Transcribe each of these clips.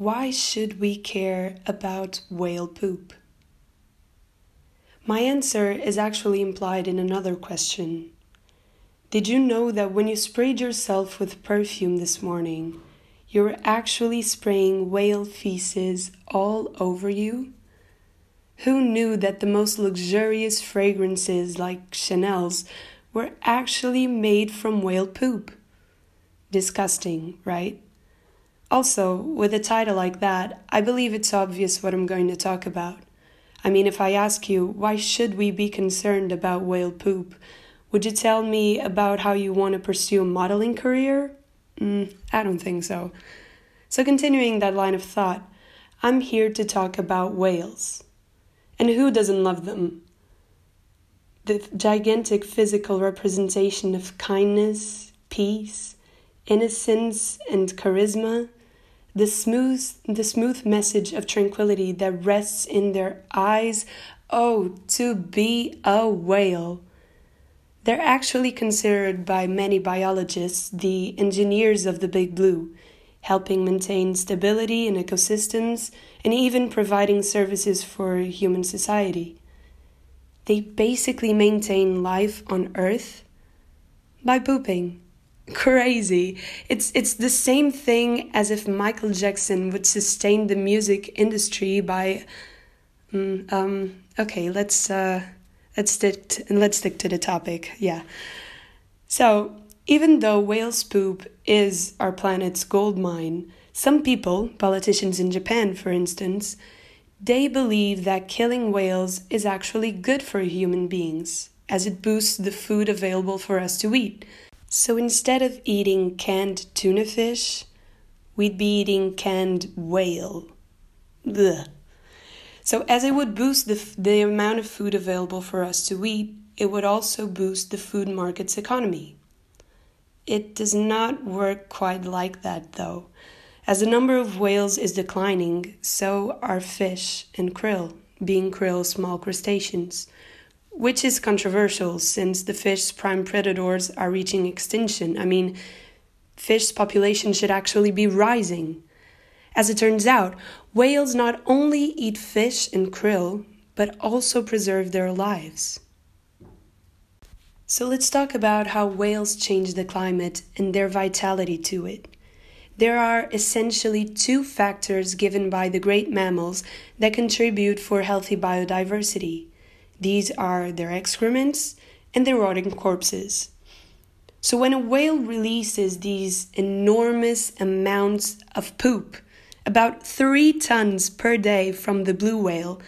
why should we care about whale poop? My answer is actually implied in another question. Did you know that when you sprayed yourself with perfume this morning, you were actually spraying whale feces all over you? Who knew that the most luxurious fragrances, like Chanel's, were actually made from whale poop? Disgusting, right? Also, with a title like that, I believe it's obvious what I'm going to talk about. I mean, if I ask you, why should we be concerned about whale poop? Would you tell me about how you want to pursue a modeling career? Mm, I don't think so. So, continuing that line of thought, I'm here to talk about whales. And who doesn't love them? The gigantic physical representation of kindness, peace, innocence, and charisma the smooth the smooth message of tranquility that rests in their eyes. Oh to be a whale. They're actually considered by many biologists the engineers of the big blue helping maintain stability in ecosystems and even providing services for human society. They basically maintain life on earth by pooping crazy. It's it's the same thing as if Michael Jackson would sustain the music industry by mm, um okay, let's uh let's stick to, let's stick to the topic. Yeah. So, even though whale's poop is our planet's gold mine, some people, politicians in Japan for instance, they believe that killing whales is actually good for human beings as it boosts the food available for us to eat so instead of eating canned tuna fish, we'd be eating canned whale. Ugh. So, as it would boost the, the amount of food available for us to eat, it would also boost the food market's economy. It does not work quite like that, though. As the number of whales is declining, so are fish and krill, being krill small crustaceans which is controversial since the fish's prime predators are reaching extinction. I mean, fish population should actually be rising. As it turns out, whales not only eat fish and krill, but also preserve their lives. So let's talk about how whales change the climate and their vitality to it. There are essentially two factors given by the great mammals that contribute for healthy biodiversity. These are their excrements and their rotting corpses. So, when a whale releases these enormous amounts of poop, about three tons per day from the blue whale,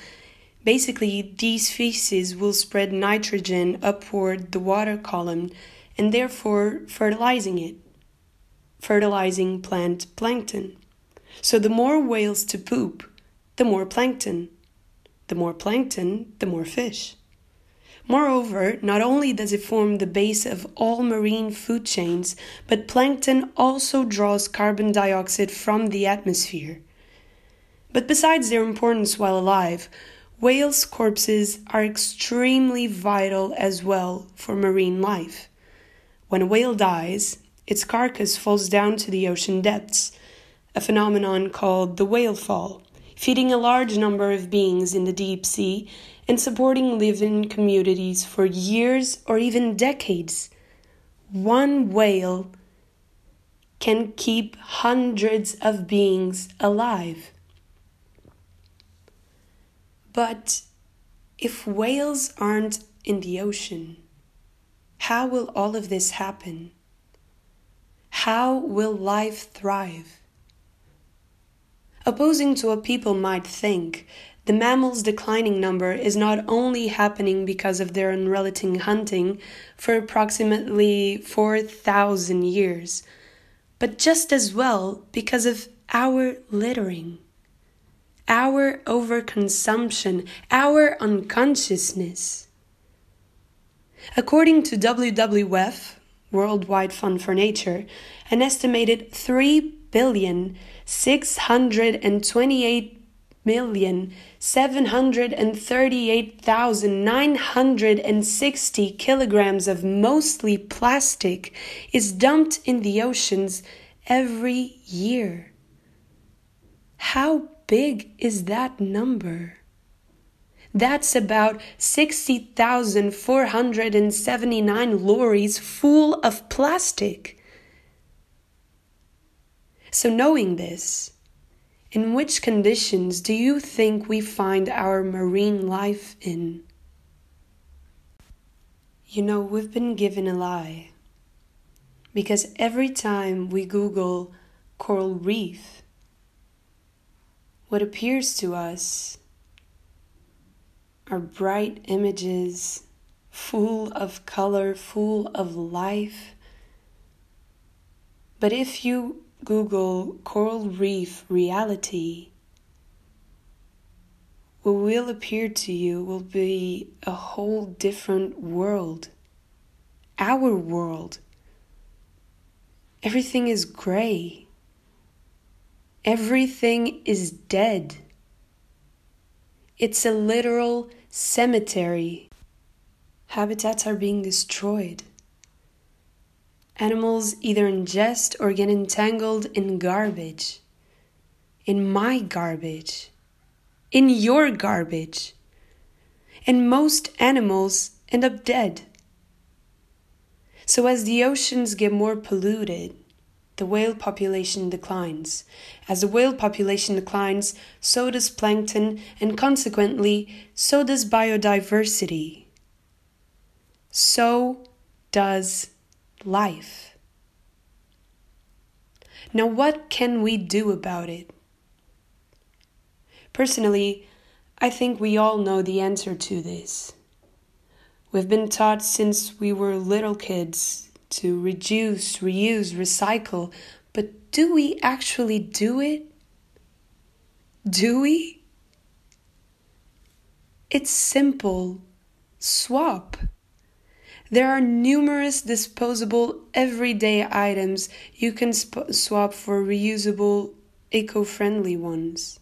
basically these feces will spread nitrogen upward the water column and therefore fertilizing it, fertilizing plant plankton. So, the more whales to poop, the more plankton. The more plankton, the more fish. Moreover, not only does it form the base of all marine food chains, but plankton also draws carbon dioxide from the atmosphere. But besides their importance while alive, whales' corpses are extremely vital as well for marine life. When a whale dies, its carcass falls down to the ocean depths, a phenomenon called the whale fall feeding a large number of beings in the deep sea and supporting living communities for years or even decades. One whale can keep hundreds of beings alive. But if whales aren't in the ocean, how will all of this happen? How will life thrive? Opposing to what people might think, the mammals' declining number is not only happening because of their unrelenting hunting for approximately 4,000 years, but just as well because of our littering, our overconsumption, our unconsciousness. According to WWF, Worldwide Fund for Nature, an estimated 3 billion 628 million seven hundred and thirty-eight thousand nine hundred and sixty kilograms of mostly plastic is dumped in the oceans every year. how big is that number? That's about 60,479 lorries full of plastic. So, knowing this, in which conditions do you think we find our marine life in? You know, we've been given a lie. Because every time we Google coral reef, what appears to us are bright images full of color, full of life. But if you Google coral reef reality, what will appear to you will be a whole different world. Our world. Everything is gray. Everything is dead. It's a literal cemetery. Habitats are being destroyed. Animals either ingest or get entangled in garbage. In my garbage. In your garbage. And most animals end up dead. So, as the oceans get more polluted, the whale population declines. As the whale population declines, so does plankton, and consequently, so does biodiversity. So does life. Now, what can we do about it? Personally, I think we all know the answer to this. We've been taught since we were little kids to reduce, reuse, recycle, but do we actually do it? Do we? It's simple. Swap. There are numerous disposable everyday items you can sp- swap for reusable, eco friendly ones.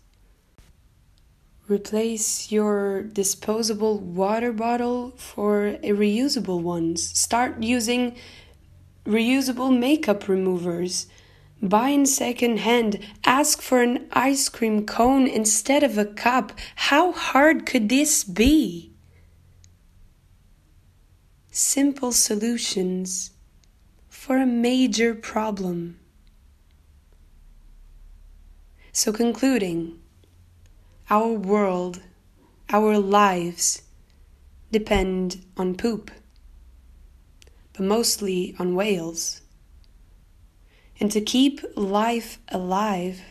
Replace your disposable water bottle for reusable ones. Start using reusable makeup removers. Buy in second hand. Ask for an ice cream cone instead of a cup. How hard could this be? Simple solutions for a major problem. So, concluding, our world, our lives depend on poop, but mostly on whales. And to keep life alive,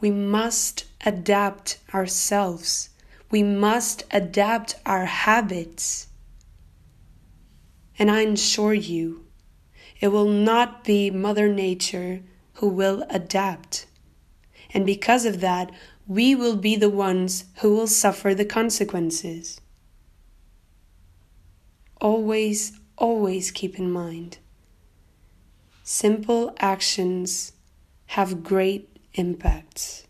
we must adapt ourselves. We must adapt our habits and I assure you, it will not be Mother Nature who will adapt. And because of that, we will be the ones who will suffer the consequences. Always, always keep in mind simple actions have great impacts.